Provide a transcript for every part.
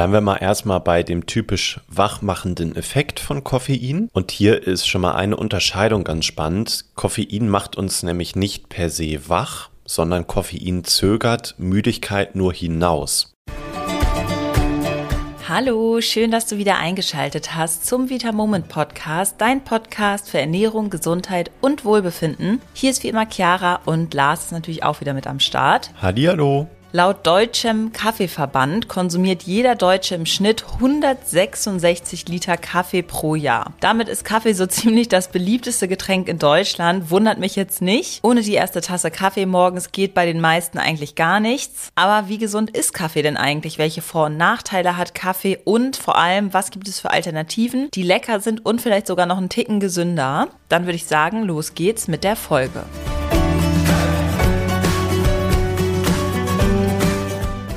Bleiben wir mal erstmal bei dem typisch wachmachenden Effekt von Koffein. Und hier ist schon mal eine Unterscheidung ganz spannend. Koffein macht uns nämlich nicht per se wach, sondern Koffein zögert Müdigkeit nur hinaus. Hallo, schön, dass du wieder eingeschaltet hast zum Vita Moment Podcast, dein Podcast für Ernährung, Gesundheit und Wohlbefinden. Hier ist wie immer Chiara und Lars ist natürlich auch wieder mit am Start. Hallihallo. Laut Deutschem Kaffeeverband konsumiert jeder Deutsche im Schnitt 166 Liter Kaffee pro Jahr. Damit ist Kaffee so ziemlich das beliebteste Getränk in Deutschland. Wundert mich jetzt nicht. Ohne die erste Tasse Kaffee morgens geht bei den meisten eigentlich gar nichts. Aber wie gesund ist Kaffee denn eigentlich? Welche Vor- und Nachteile hat Kaffee? Und vor allem, was gibt es für Alternativen, die lecker sind und vielleicht sogar noch einen Ticken gesünder? Dann würde ich sagen, los geht's mit der Folge.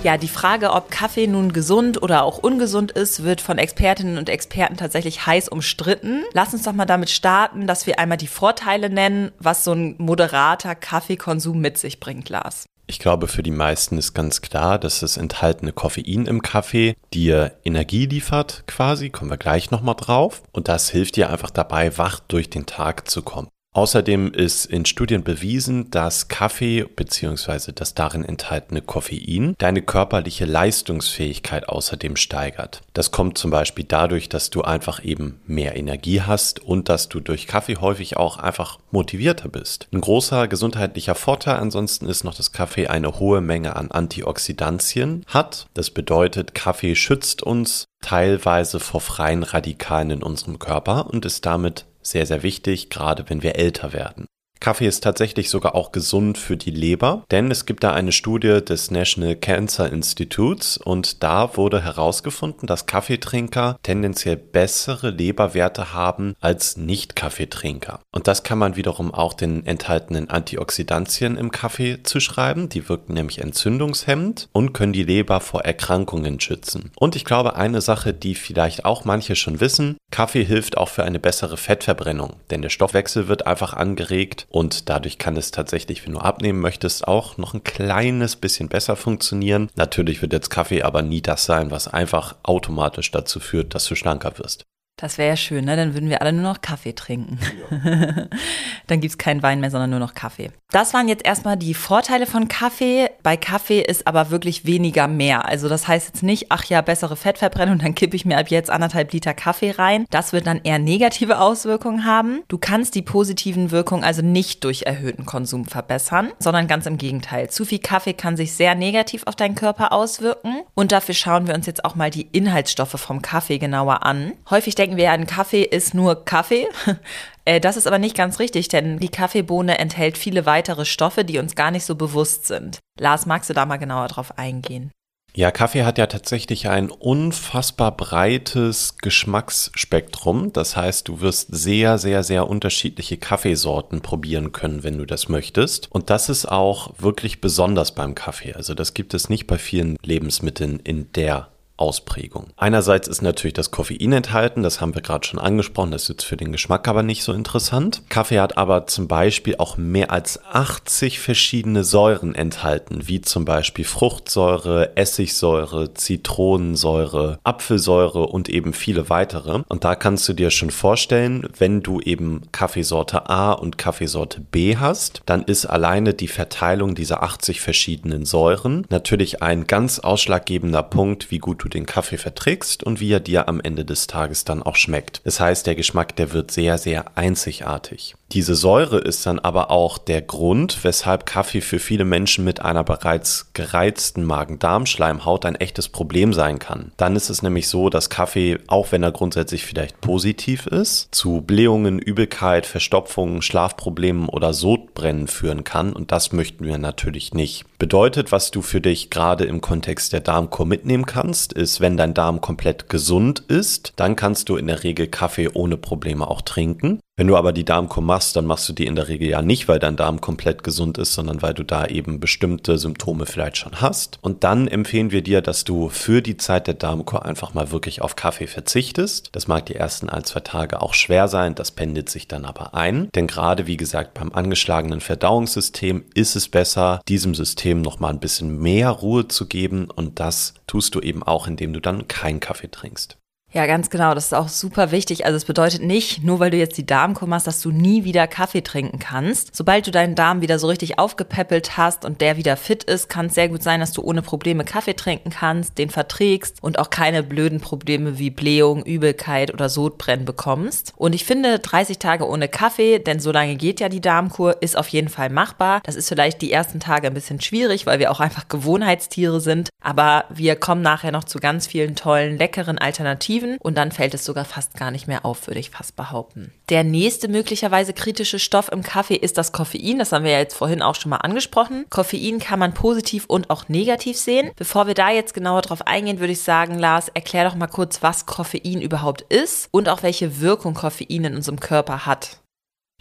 Ja, die Frage, ob Kaffee nun gesund oder auch ungesund ist, wird von Expertinnen und Experten tatsächlich heiß umstritten. Lass uns doch mal damit starten, dass wir einmal die Vorteile nennen, was so ein moderater Kaffeekonsum mit sich bringt, Lars. Ich glaube, für die meisten ist ganz klar, dass das enthaltene Koffein im Kaffee dir Energie liefert, quasi, kommen wir gleich nochmal drauf. Und das hilft dir einfach dabei, wach durch den Tag zu kommen. Außerdem ist in Studien bewiesen, dass Kaffee bzw. das darin enthaltene Koffein deine körperliche Leistungsfähigkeit außerdem steigert. Das kommt zum Beispiel dadurch, dass du einfach eben mehr Energie hast und dass du durch Kaffee häufig auch einfach motivierter bist. Ein großer gesundheitlicher Vorteil ansonsten ist noch, dass Kaffee eine hohe Menge an Antioxidantien hat. Das bedeutet, Kaffee schützt uns teilweise vor freien Radikalen in unserem Körper und ist damit sehr, sehr wichtig, gerade wenn wir älter werden. Kaffee ist tatsächlich sogar auch gesund für die Leber, denn es gibt da eine Studie des National Cancer Institutes und da wurde herausgefunden, dass Kaffeetrinker tendenziell bessere Leberwerte haben als Nicht-Kaffeetrinker. Und das kann man wiederum auch den enthaltenen Antioxidantien im Kaffee zuschreiben. Die wirken nämlich entzündungshemmend und können die Leber vor Erkrankungen schützen. Und ich glaube, eine Sache, die vielleicht auch manche schon wissen, Kaffee hilft auch für eine bessere Fettverbrennung, denn der Stoffwechsel wird einfach angeregt und dadurch kann es tatsächlich, wenn du abnehmen möchtest, auch noch ein kleines bisschen besser funktionieren. Natürlich wird jetzt Kaffee aber nie das sein, was einfach automatisch dazu führt, dass du schlanker wirst. Das wäre ja schön, ne? Dann würden wir alle nur noch Kaffee trinken. Ja. Dann gibt's keinen Wein mehr, sondern nur noch Kaffee. Das waren jetzt erstmal die Vorteile von Kaffee. Bei Kaffee ist aber wirklich weniger mehr. Also das heißt jetzt nicht, ach ja, bessere Fettverbrennung, dann kippe ich mir ab jetzt anderthalb Liter Kaffee rein. Das wird dann eher negative Auswirkungen haben. Du kannst die positiven Wirkungen also nicht durch erhöhten Konsum verbessern, sondern ganz im Gegenteil. Zu viel Kaffee kann sich sehr negativ auf deinen Körper auswirken. Und dafür schauen wir uns jetzt auch mal die Inhaltsstoffe vom Kaffee genauer an. Häufig denken wir, ein Kaffee ist nur Kaffee. Äh, das ist aber nicht ganz richtig, denn die Kaffeebohne enthält viele weitere Stoffe, die uns gar nicht so bewusst sind. Lars, magst du da mal genauer drauf eingehen? Ja, Kaffee hat ja tatsächlich ein unfassbar breites Geschmacksspektrum. Das heißt, du wirst sehr, sehr, sehr unterschiedliche Kaffeesorten probieren können, wenn du das möchtest. Und das ist auch wirklich besonders beim Kaffee. Also das gibt es nicht bei vielen Lebensmitteln in der Ausprägung. Einerseits ist natürlich das Koffein enthalten, das haben wir gerade schon angesprochen, das ist jetzt für den Geschmack aber nicht so interessant. Kaffee hat aber zum Beispiel auch mehr als 80 verschiedene Säuren enthalten, wie zum Beispiel Fruchtsäure, Essigsäure, Zitronensäure, Apfelsäure und eben viele weitere. Und da kannst du dir schon vorstellen, wenn du eben Kaffeesorte A und Kaffeesorte B hast, dann ist alleine die Verteilung dieser 80 verschiedenen Säuren natürlich ein ganz ausschlaggebender Punkt, wie gut du den Kaffee verträgst und wie er dir am Ende des Tages dann auch schmeckt. Das heißt, der Geschmack, der wird sehr, sehr einzigartig. Diese Säure ist dann aber auch der Grund, weshalb Kaffee für viele Menschen mit einer bereits gereizten Magen-Darm-Schleimhaut ein echtes Problem sein kann. Dann ist es nämlich so, dass Kaffee, auch wenn er grundsätzlich vielleicht positiv ist, zu Blähungen, Übelkeit, Verstopfungen, Schlafproblemen oder Sodbrennen führen kann und das möchten wir natürlich nicht. Bedeutet, was du für dich gerade im Kontext der Darmkur mitnehmen kannst, ist, wenn dein Darm komplett gesund ist, dann kannst du in der Regel Kaffee ohne Probleme auch trinken. Wenn du aber die Darmkur machst, dann machst du die in der Regel ja nicht, weil dein Darm komplett gesund ist, sondern weil du da eben bestimmte Symptome vielleicht schon hast. Und dann empfehlen wir dir, dass du für die Zeit der Darmkur einfach mal wirklich auf Kaffee verzichtest. Das mag die ersten ein, zwei Tage auch schwer sein, das pendelt sich dann aber ein. Denn gerade wie gesagt, beim angeschlagenen Verdauungssystem ist es besser, diesem System nochmal ein bisschen mehr Ruhe zu geben und das tust du eben auch, indem du dann keinen Kaffee trinkst. Ja, ganz genau. Das ist auch super wichtig. Also es bedeutet nicht, nur weil du jetzt die Darmkur machst, dass du nie wieder Kaffee trinken kannst. Sobald du deinen Darm wieder so richtig aufgepäppelt hast und der wieder fit ist, kann es sehr gut sein, dass du ohne Probleme Kaffee trinken kannst, den verträgst und auch keine blöden Probleme wie Blähung, Übelkeit oder Sodbrennen bekommst. Und ich finde, 30 Tage ohne Kaffee, denn so lange geht ja die Darmkur, ist auf jeden Fall machbar. Das ist vielleicht die ersten Tage ein bisschen schwierig, weil wir auch einfach Gewohnheitstiere sind. Aber wir kommen nachher noch zu ganz vielen tollen, leckeren Alternativen Alternativen und dann fällt es sogar fast gar nicht mehr auf, würde ich fast behaupten. Der nächste möglicherweise kritische Stoff im Kaffee ist das Koffein. Das haben wir ja jetzt vorhin auch schon mal angesprochen. Koffein kann man positiv und auch negativ sehen. Bevor wir da jetzt genauer drauf eingehen, würde ich sagen, Lars, erklär doch mal kurz, was Koffein überhaupt ist und auch welche Wirkung Koffein in unserem Körper hat.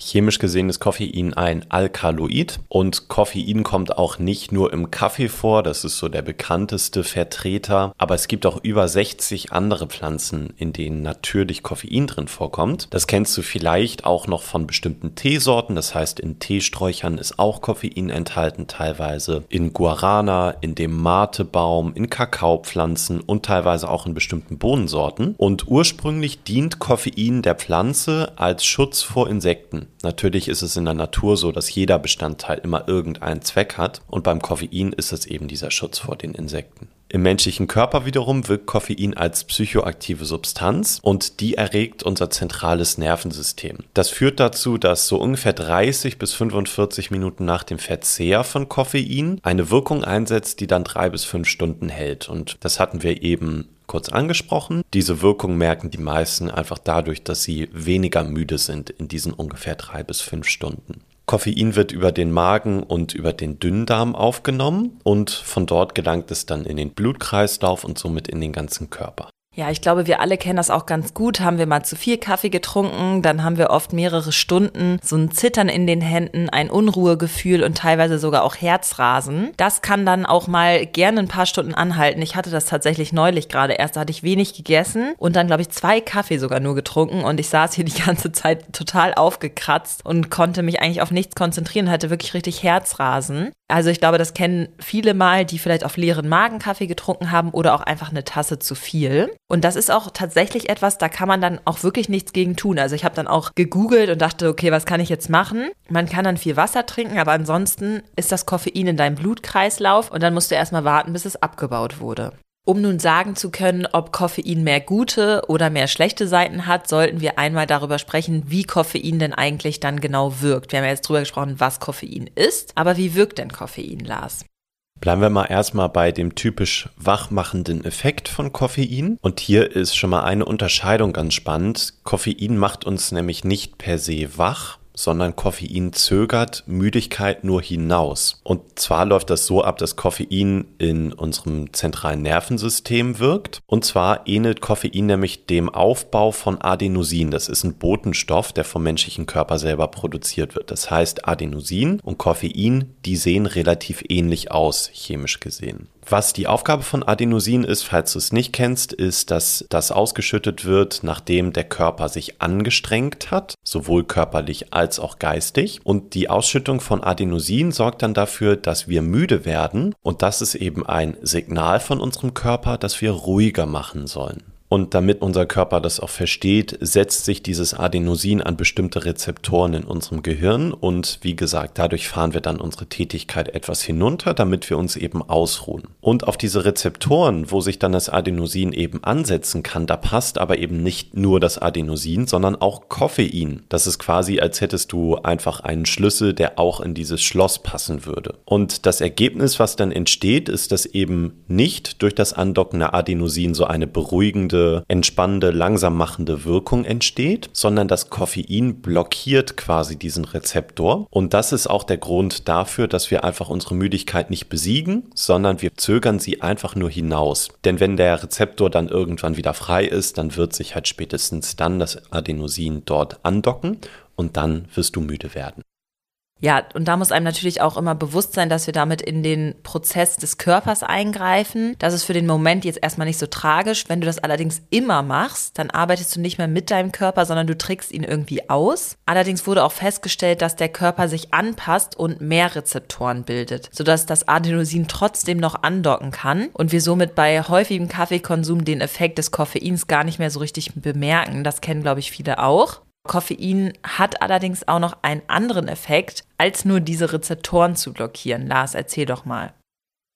Chemisch gesehen ist Koffein ein Alkaloid und Koffein kommt auch nicht nur im Kaffee vor, das ist so der bekannteste Vertreter, aber es gibt auch über 60 andere Pflanzen, in denen natürlich Koffein drin vorkommt. Das kennst du vielleicht auch noch von bestimmten Teesorten, das heißt in Teesträuchern ist auch Koffein enthalten teilweise, in Guarana, in dem Matebaum, in Kakaopflanzen und teilweise auch in bestimmten Bohnensorten und ursprünglich dient Koffein der Pflanze als Schutz vor Insekten. Natürlich ist es in der Natur so, dass jeder Bestandteil immer irgendeinen Zweck hat und beim Koffein ist es eben dieser Schutz vor den Insekten. Im menschlichen Körper wiederum wirkt Koffein als psychoaktive Substanz und die erregt unser zentrales Nervensystem. Das führt dazu, dass so ungefähr 30 bis 45 Minuten nach dem Verzehr von Koffein eine Wirkung einsetzt, die dann drei bis fünf Stunden hält. Und das hatten wir eben kurz angesprochen. Diese Wirkung merken die meisten einfach dadurch, dass sie weniger müde sind in diesen ungefähr drei bis fünf Stunden. Koffein wird über den Magen und über den Dünndarm aufgenommen und von dort gelangt es dann in den Blutkreislauf und somit in den ganzen Körper. Ja, ich glaube, wir alle kennen das auch ganz gut. Haben wir mal zu viel Kaffee getrunken, dann haben wir oft mehrere Stunden so ein Zittern in den Händen, ein Unruhegefühl und teilweise sogar auch Herzrasen. Das kann dann auch mal gerne ein paar Stunden anhalten. Ich hatte das tatsächlich neulich gerade erst. Da hatte ich wenig gegessen und dann, glaube ich, zwei Kaffee sogar nur getrunken und ich saß hier die ganze Zeit total aufgekratzt und konnte mich eigentlich auf nichts konzentrieren, hatte wirklich richtig Herzrasen. Also ich glaube, das kennen viele mal, die vielleicht auf leeren Magen Kaffee getrunken haben oder auch einfach eine Tasse zu viel. Und das ist auch tatsächlich etwas, da kann man dann auch wirklich nichts gegen tun. Also ich habe dann auch gegoogelt und dachte, okay, was kann ich jetzt machen? Man kann dann viel Wasser trinken, aber ansonsten ist das Koffein in deinem Blutkreislauf und dann musst du erstmal warten, bis es abgebaut wurde. Um nun sagen zu können, ob Koffein mehr gute oder mehr schlechte Seiten hat, sollten wir einmal darüber sprechen, wie Koffein denn eigentlich dann genau wirkt. Wir haben ja jetzt drüber gesprochen, was Koffein ist, aber wie wirkt denn Koffein, Lars? Bleiben wir mal erstmal bei dem typisch wachmachenden Effekt von Koffein. Und hier ist schon mal eine Unterscheidung ganz spannend. Koffein macht uns nämlich nicht per se wach, sondern Koffein zögert Müdigkeit nur hinaus. Und zwar läuft das so ab, dass Koffein in unserem zentralen Nervensystem wirkt. Und zwar ähnelt Koffein nämlich dem Aufbau von Adenosin. Das ist ein Botenstoff, der vom menschlichen Körper selber produziert wird. Das heißt, Adenosin und Koffein, die sehen relativ ähnlich aus, chemisch gesehen. Was die Aufgabe von Adenosin ist, falls du es nicht kennst, ist, dass das ausgeschüttet wird, nachdem der Körper sich angestrengt hat, sowohl körperlich als auch geistig. Und die Ausschüttung von Adenosin sorgt dann dafür, dass wir müde werden. Und das ist eben ein Signal von unserem Körper, dass wir ruhiger machen sollen. Und damit unser Körper das auch versteht, setzt sich dieses Adenosin an bestimmte Rezeptoren in unserem Gehirn. Und wie gesagt, dadurch fahren wir dann unsere Tätigkeit etwas hinunter, damit wir uns eben ausruhen. Und auf diese Rezeptoren, wo sich dann das Adenosin eben ansetzen kann, da passt aber eben nicht nur das Adenosin, sondern auch Koffein. Das ist quasi, als hättest du einfach einen Schlüssel, der auch in dieses Schloss passen würde. Und das Ergebnis, was dann entsteht, ist, dass eben nicht durch das Andocken der Adenosin so eine beruhigende entspannende, langsam machende Wirkung entsteht, sondern das Koffein blockiert quasi diesen Rezeptor. Und das ist auch der Grund dafür, dass wir einfach unsere Müdigkeit nicht besiegen, sondern wir zögern sie einfach nur hinaus. Denn wenn der Rezeptor dann irgendwann wieder frei ist, dann wird sich halt spätestens dann das Adenosin dort andocken und dann wirst du müde werden. Ja, und da muss einem natürlich auch immer bewusst sein, dass wir damit in den Prozess des Körpers eingreifen. Das ist für den Moment jetzt erstmal nicht so tragisch. Wenn du das allerdings immer machst, dann arbeitest du nicht mehr mit deinem Körper, sondern du trickst ihn irgendwie aus. Allerdings wurde auch festgestellt, dass der Körper sich anpasst und mehr Rezeptoren bildet, sodass das Adenosin trotzdem noch andocken kann und wir somit bei häufigem Kaffeekonsum den Effekt des Koffeins gar nicht mehr so richtig bemerken. Das kennen, glaube ich, viele auch. Koffein hat allerdings auch noch einen anderen Effekt, als nur diese Rezeptoren zu blockieren. Lars, erzähl doch mal.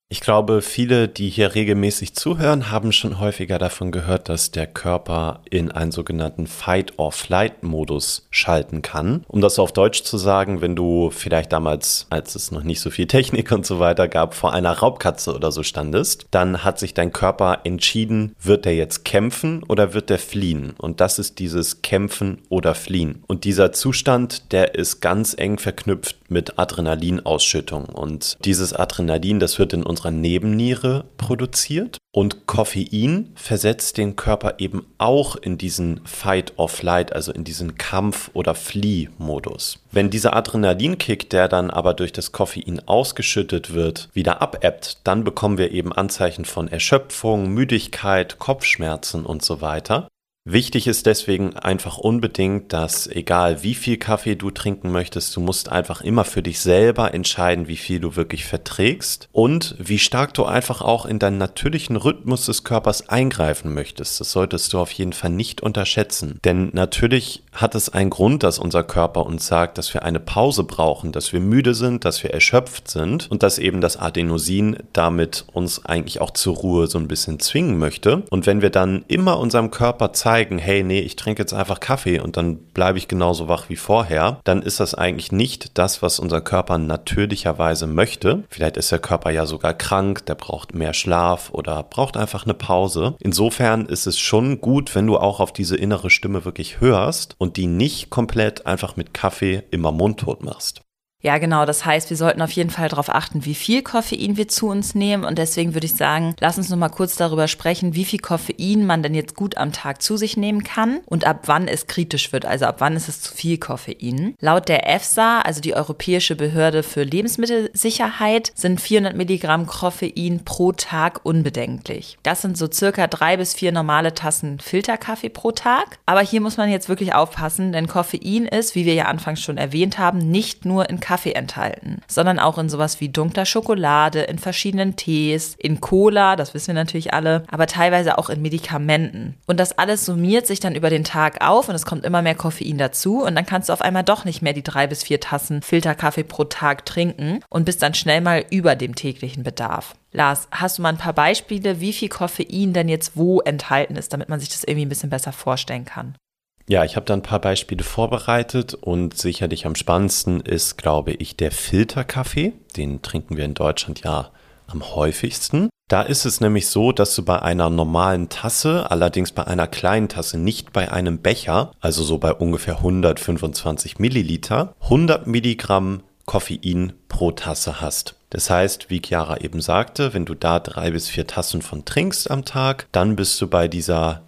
Ich glaube, viele, die hier regelmäßig zuhören, haben schon häufiger davon gehört, dass der Körper in einen sogenannten Fight-or-Flight-Modus schalten kann. Um das auf Deutsch zu sagen, wenn du vielleicht damals, als es noch nicht so viel Technik und so weiter gab, vor einer Raubkatze oder so standest, dann hat sich dein Körper entschieden, wird der jetzt kämpfen oder wird der fliehen? Und das ist dieses Kämpfen oder Fliehen. Und dieser Zustand, der ist ganz eng verknüpft mit Adrenalinausschüttung. Und dieses Adrenalin, das wird in unserer Nebenniere produziert. Und Koffein versetzt den Körper eben auch in diesen Fight-or-Flight, also in diesen Kampf- oder Flieh-Modus. Wenn dieser Adrenalinkick, der dann aber durch das Koffein ausgeschüttet wird, wieder abebbt, dann bekommen wir eben Anzeichen von Erschöpfung, Müdigkeit, Kopfschmerzen und so weiter. Wichtig ist deswegen einfach unbedingt, dass egal wie viel Kaffee du trinken möchtest, du musst einfach immer für dich selber entscheiden, wie viel du wirklich verträgst und wie stark du einfach auch in deinen natürlichen Rhythmus des Körpers eingreifen möchtest. Das solltest du auf jeden Fall nicht unterschätzen. Denn natürlich hat es einen Grund, dass unser Körper uns sagt, dass wir eine Pause brauchen, dass wir müde sind, dass wir erschöpft sind und dass eben das Adenosin damit uns eigentlich auch zur Ruhe so ein bisschen zwingen möchte. Und wenn wir dann immer unserem Körper zeigen, zeigen, hey, nee, ich trinke jetzt einfach Kaffee und dann bleibe ich genauso wach wie vorher, dann ist das eigentlich nicht das, was unser Körper natürlicherweise möchte. Vielleicht ist der Körper ja sogar krank, der braucht mehr Schlaf oder braucht einfach eine Pause. Insofern ist es schon gut, wenn du auch auf diese innere Stimme wirklich hörst und die nicht komplett einfach mit Kaffee immer mundtot machst. Ja, genau. Das heißt, wir sollten auf jeden Fall darauf achten, wie viel Koffein wir zu uns nehmen. Und deswegen würde ich sagen, lass uns noch mal kurz darüber sprechen, wie viel Koffein man denn jetzt gut am Tag zu sich nehmen kann und ab wann es kritisch wird. Also ab wann ist es zu viel Koffein. Laut der EFSA, also die Europäische Behörde für Lebensmittelsicherheit, sind 400 Milligramm Koffein pro Tag unbedenklich. Das sind so circa drei bis vier normale Tassen Filterkaffee pro Tag. Aber hier muss man jetzt wirklich aufpassen, denn Koffein ist, wie wir ja anfangs schon erwähnt haben, nicht nur in Kaffee enthalten, sondern auch in sowas wie dunkler Schokolade, in verschiedenen Tees, in Cola, das wissen wir natürlich alle, aber teilweise auch in Medikamenten. Und das alles summiert sich dann über den Tag auf und es kommt immer mehr Koffein dazu und dann kannst du auf einmal doch nicht mehr die drei bis vier Tassen Filterkaffee pro Tag trinken und bist dann schnell mal über dem täglichen Bedarf. Lars, hast du mal ein paar Beispiele, wie viel Koffein denn jetzt wo enthalten ist, damit man sich das irgendwie ein bisschen besser vorstellen kann? Ja, ich habe da ein paar Beispiele vorbereitet und sicherlich am spannendsten ist, glaube ich, der Filterkaffee. Den trinken wir in Deutschland ja am häufigsten. Da ist es nämlich so, dass du bei einer normalen Tasse, allerdings bei einer kleinen Tasse, nicht bei einem Becher, also so bei ungefähr 125 Milliliter, 100 Milligramm Koffein pro Tasse hast. Das heißt, wie Chiara eben sagte, wenn du da drei bis vier Tassen von trinkst am Tag, dann bist du bei dieser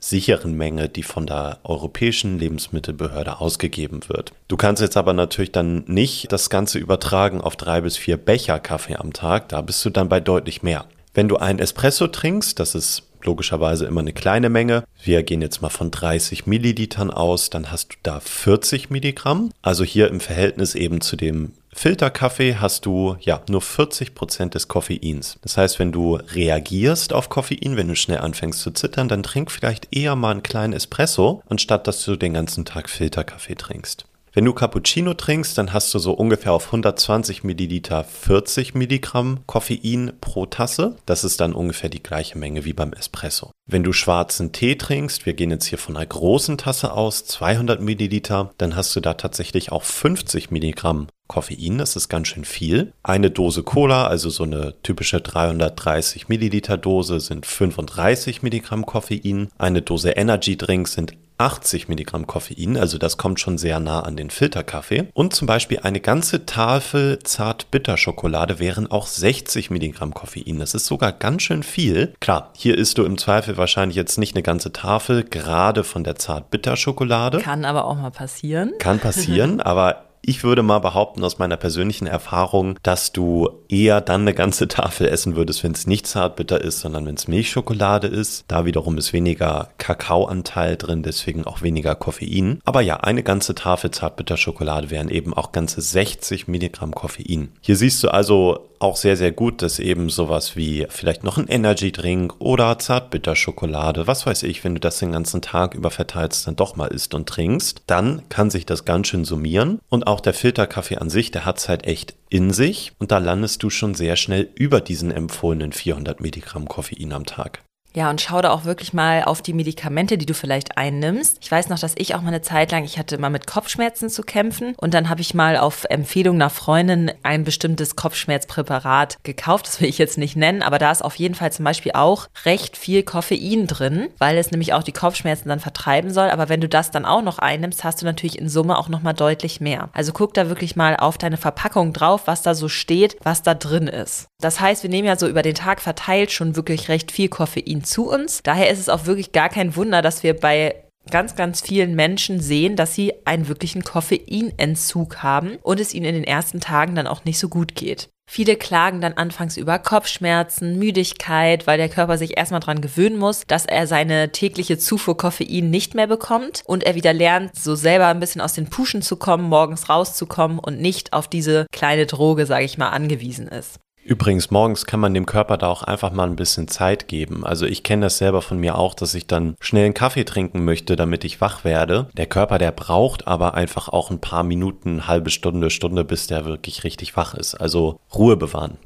sicheren Menge, die von der Europäischen Lebensmittelbehörde ausgegeben wird. Du kannst jetzt aber natürlich dann nicht das Ganze übertragen auf drei bis vier Becher Kaffee am Tag, da bist du dann bei deutlich mehr. Wenn du einen Espresso trinkst, das ist logischerweise immer eine kleine Menge. Wir gehen jetzt mal von 30 Millilitern aus, dann hast du da 40 Milligramm. Also hier im Verhältnis eben zu dem Filterkaffee hast du ja nur 40 Prozent des Koffeins. Das heißt, wenn du reagierst auf Koffein, wenn du schnell anfängst zu zittern, dann trink vielleicht eher mal einen kleinen Espresso, anstatt dass du den ganzen Tag Filterkaffee trinkst. Wenn du Cappuccino trinkst, dann hast du so ungefähr auf 120 Milliliter 40 Milligramm Koffein pro Tasse. Das ist dann ungefähr die gleiche Menge wie beim Espresso. Wenn du schwarzen Tee trinkst, wir gehen jetzt hier von einer großen Tasse aus, 200 Milliliter, dann hast du da tatsächlich auch 50 Milligramm Koffein, das ist ganz schön viel. Eine Dose Cola, also so eine typische 330 Milliliter Dose, sind 35 Milligramm Koffein. Eine Dose Energy Drink sind 80 Milligramm Koffein, also das kommt schon sehr nah an den Filterkaffee. Und zum Beispiel eine ganze Tafel Zart-Bitter-Schokolade wären auch 60 Milligramm Koffein. Das ist sogar ganz schön viel. Klar, hier isst du im Zweifel wahrscheinlich jetzt nicht eine ganze Tafel, gerade von der Zart-Bitter-Schokolade. Kann aber auch mal passieren. Kann passieren, aber ich würde mal behaupten aus meiner persönlichen Erfahrung, dass du eher dann eine ganze Tafel essen würdest, wenn es nicht zartbitter ist, sondern wenn es Milchschokolade ist. Da wiederum ist weniger Kakaoanteil drin, deswegen auch weniger Koffein. Aber ja, eine ganze Tafel Zartbitterschokolade wären eben auch ganze 60 Milligramm Koffein. Hier siehst du also auch sehr, sehr gut, dass eben sowas wie vielleicht noch ein Energy-Drink oder Zartbitterschokolade, was weiß ich, wenn du das den ganzen Tag über verteilst, dann doch mal isst und trinkst, dann kann sich das ganz schön summieren. Und auch der Filterkaffee an sich, der hat es halt echt in sich und da landest du schon sehr schnell über diesen empfohlenen 400 Milligramm Koffein am Tag. Ja, und schau da auch wirklich mal auf die Medikamente, die du vielleicht einnimmst. Ich weiß noch, dass ich auch mal eine Zeit lang, ich hatte mal mit Kopfschmerzen zu kämpfen und dann habe ich mal auf Empfehlung einer Freundin ein bestimmtes Kopfschmerzpräparat gekauft. Das will ich jetzt nicht nennen, aber da ist auf jeden Fall zum Beispiel auch recht viel Koffein drin, weil es nämlich auch die Kopfschmerzen dann vertreiben soll. Aber wenn du das dann auch noch einnimmst, hast du natürlich in Summe auch nochmal deutlich mehr. Also guck da wirklich mal auf deine Verpackung drauf, was da so steht, was da drin ist. Das heißt, wir nehmen ja so über den Tag verteilt schon wirklich recht viel Koffein zu uns. Daher ist es auch wirklich gar kein Wunder, dass wir bei ganz, ganz vielen Menschen sehen, dass sie einen wirklichen Koffeinentzug haben und es ihnen in den ersten Tagen dann auch nicht so gut geht. Viele klagen dann anfangs über Kopfschmerzen, Müdigkeit, weil der Körper sich erstmal daran gewöhnen muss, dass er seine tägliche Zufuhr Koffein nicht mehr bekommt und er wieder lernt, so selber ein bisschen aus den Puschen zu kommen, morgens rauszukommen und nicht auf diese kleine Droge, sage ich mal, angewiesen ist. Übrigens, morgens kann man dem Körper da auch einfach mal ein bisschen Zeit geben. Also ich kenne das selber von mir auch, dass ich dann schnell einen Kaffee trinken möchte, damit ich wach werde. Der Körper, der braucht aber einfach auch ein paar Minuten, halbe Stunde, Stunde, bis der wirklich richtig wach ist. Also Ruhe bewahren.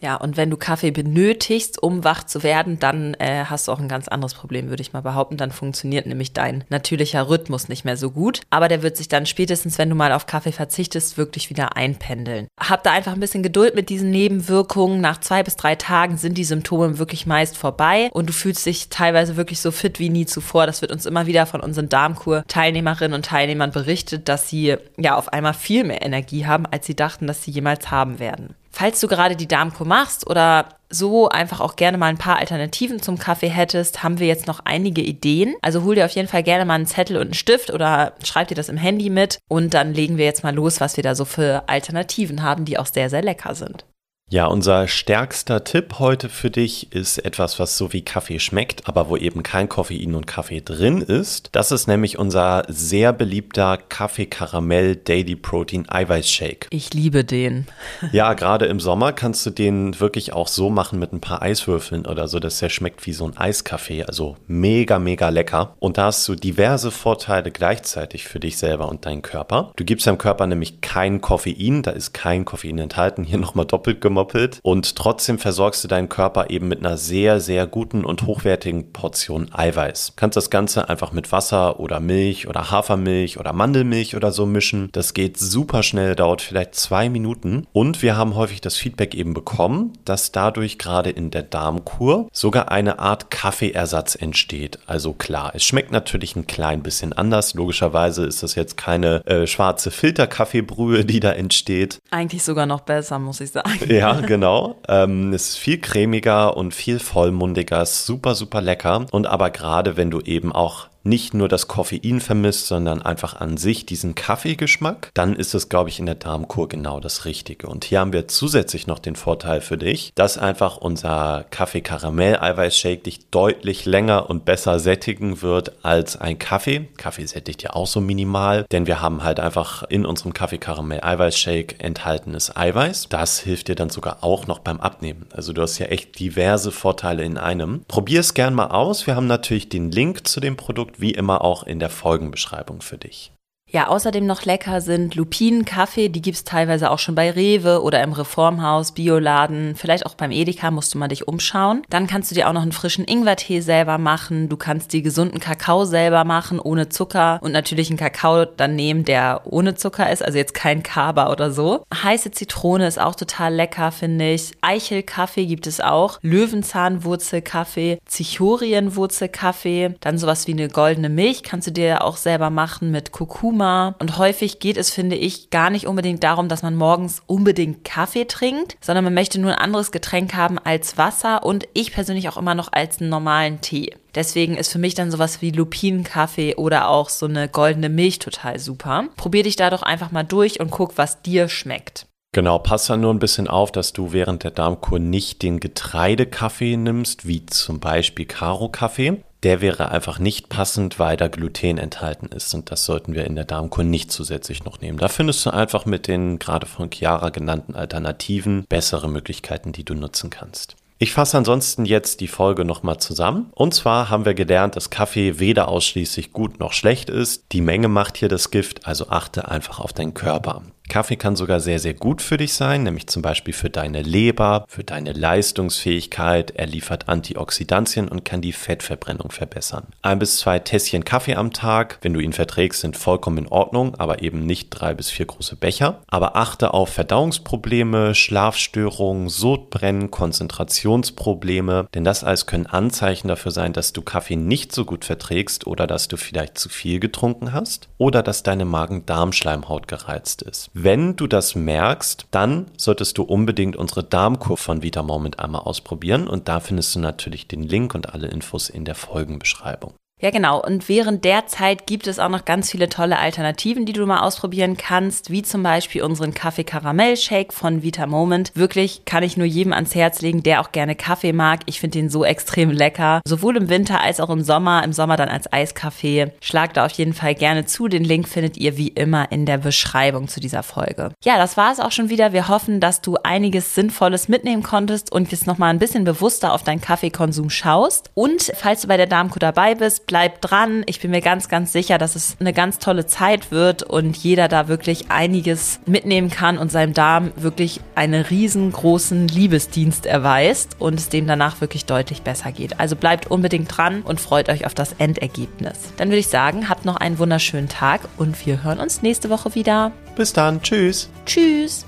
Ja, und wenn du Kaffee benötigst, um wach zu werden, dann äh, hast du auch ein ganz anderes Problem, würde ich mal behaupten. Dann funktioniert nämlich dein natürlicher Rhythmus nicht mehr so gut. Aber der wird sich dann spätestens, wenn du mal auf Kaffee verzichtest, wirklich wieder einpendeln. Hab da einfach ein bisschen Geduld mit diesen Nebenwirkungen. Nach zwei bis drei Tagen sind die Symptome wirklich meist vorbei und du fühlst dich teilweise wirklich so fit wie nie zuvor. Das wird uns immer wieder von unseren Darmkur-Teilnehmerinnen und Teilnehmern berichtet, dass sie ja auf einmal viel mehr Energie haben, als sie dachten, dass sie jemals haben werden. Falls du gerade die Darmkur machst oder so einfach auch gerne mal ein paar Alternativen zum Kaffee hättest, haben wir jetzt noch einige Ideen. Also hol dir auf jeden Fall gerne mal einen Zettel und einen Stift oder schreib dir das im Handy mit und dann legen wir jetzt mal los, was wir da so für Alternativen haben, die auch sehr, sehr lecker sind. Ja, unser stärkster Tipp heute für dich ist etwas, was so wie Kaffee schmeckt, aber wo eben kein Koffein und Kaffee drin ist. Das ist nämlich unser sehr beliebter Kaffee Karamell Daily Protein Eiweiß Shake. Ich liebe den. ja, gerade im Sommer kannst du den wirklich auch so machen mit ein paar Eiswürfeln oder so, dass der schmeckt wie so ein Eiskaffee. Also mega, mega lecker. Und da hast du diverse Vorteile gleichzeitig für dich selber und deinen Körper. Du gibst deinem Körper nämlich kein Koffein, da ist kein Koffein enthalten. Hier nochmal doppelt gemacht gemoppelt und trotzdem versorgst du deinen Körper eben mit einer sehr, sehr guten und hochwertigen Portion Eiweiß. Du kannst das Ganze einfach mit Wasser oder Milch oder Hafermilch oder Mandelmilch oder so mischen. Das geht super schnell, dauert vielleicht zwei Minuten und wir haben häufig das Feedback eben bekommen, dass dadurch gerade in der Darmkur sogar eine Art Kaffeeersatz entsteht. Also klar, es schmeckt natürlich ein klein bisschen anders. Logischerweise ist das jetzt keine äh, schwarze Filterkaffeebrühe, die da entsteht. Eigentlich sogar noch besser, muss ich sagen. Ja, genau. Ähm, es ist viel cremiger und viel vollmundiger, ist super, super lecker. Und aber gerade wenn du eben auch nicht nur das Koffein vermisst, sondern einfach an sich diesen Kaffeegeschmack, dann ist es, glaube ich, in der Darmkur genau das Richtige. Und hier haben wir zusätzlich noch den Vorteil für dich, dass einfach unser Kaffee-Karamell-Eiweiß-Shake dich deutlich länger und besser sättigen wird als ein Kaffee. Kaffee sättigt ja auch so minimal, denn wir haben halt einfach in unserem Kaffee-Karamell-Eiweiß-Shake enthaltenes Eiweiß. Das hilft dir dann sogar auch noch beim Abnehmen. Also du hast ja echt diverse Vorteile in einem. Probier es gern mal aus. Wir haben natürlich den Link zu dem Produkt Wie immer auch in der Folgenbeschreibung für dich. Ja, außerdem noch lecker sind Lupinenkaffee. Die gibt's teilweise auch schon bei Rewe oder im Reformhaus, Bioladen. Vielleicht auch beim Edeka musst du mal dich umschauen. Dann kannst du dir auch noch einen frischen Ingwertee selber machen. Du kannst die gesunden Kakao selber machen, ohne Zucker. Und natürlich einen Kakao dann nehmen, der ohne Zucker ist. Also jetzt kein Kaba oder so. Heiße Zitrone ist auch total lecker, finde ich. Eichelkaffee gibt es auch. Löwenzahnwurzelkaffee, Zichorienwurzelkaffee. Dann sowas wie eine goldene Milch kannst du dir auch selber machen mit Kurkuma Aroma. Und häufig geht es, finde ich, gar nicht unbedingt darum, dass man morgens unbedingt Kaffee trinkt, sondern man möchte nur ein anderes Getränk haben als Wasser und ich persönlich auch immer noch als einen normalen Tee. Deswegen ist für mich dann sowas wie Lupinenkaffee oder auch so eine goldene Milch total super. Probier dich da doch einfach mal durch und guck, was dir schmeckt. Genau, pass dann nur ein bisschen auf, dass du während der Darmkur nicht den Getreidekaffee nimmst, wie zum Beispiel Karo-Kaffee der wäre einfach nicht passend, weil da Gluten enthalten ist. Und das sollten wir in der Darmkur nicht zusätzlich noch nehmen. Da findest du einfach mit den gerade von Chiara genannten Alternativen bessere Möglichkeiten, die du nutzen kannst. Ich fasse ansonsten jetzt die Folge nochmal zusammen. Und zwar haben wir gelernt, dass Kaffee weder ausschließlich gut noch schlecht ist. Die Menge macht hier das Gift, also achte einfach auf deinen Körper. Kaffee kann sogar sehr, sehr gut für dich sein, nämlich zum Beispiel für deine Leber, für deine Leistungsfähigkeit. Er liefert Antioxidantien und kann die Fettverbrennung verbessern. Ein bis zwei Tässchen Kaffee am Tag, wenn du ihn verträgst, sind vollkommen in Ordnung, aber eben nicht drei bis vier große Becher. Aber achte auf Verdauungsprobleme, Schlafstörungen, Sodbrennen, Konzentrationsprobleme, denn das alles können Anzeichen dafür sein, dass du Kaffee nicht so gut verträgst oder dass du vielleicht zu viel getrunken hast oder dass deine Magen-Darm-Schleimhaut gereizt ist. Wenn du das merkst, dann solltest du unbedingt unsere Darmkur von Vita Moment einmal ausprobieren und da findest du natürlich den Link und alle Infos in der Folgenbeschreibung. Ja, genau. Und während der Zeit gibt es auch noch ganz viele tolle Alternativen, die du mal ausprobieren kannst, wie zum Beispiel unseren Kaffee-Karamell-Shake von Vita Moment. Wirklich kann ich nur jedem ans Herz legen, der auch gerne Kaffee mag. Ich finde den so extrem lecker. Sowohl im Winter als auch im Sommer. Im Sommer dann als Eiskaffee. Schlagt da auf jeden Fall gerne zu. Den Link findet ihr wie immer in der Beschreibung zu dieser Folge. Ja, das war es auch schon wieder. Wir hoffen, dass du einiges Sinnvolles mitnehmen konntest und jetzt nochmal ein bisschen bewusster auf deinen Kaffeekonsum schaust. Und falls du bei der Darmkur dabei bist, bleib dran. Ich bin mir ganz, ganz sicher, dass es eine ganz tolle Zeit wird und jeder da wirklich einiges mitnehmen kann und seinem Darm wirklich einen riesengroßen Liebesdienst erweist und es dem danach wirklich deutlich besser geht. Also bleibt unbedingt dran und freut euch auf das Endergebnis. Dann würde ich sagen, habt noch einen wunderschönen Tag und wir hören uns nächste Woche wieder. Bis dann. Tschüss. Tschüss.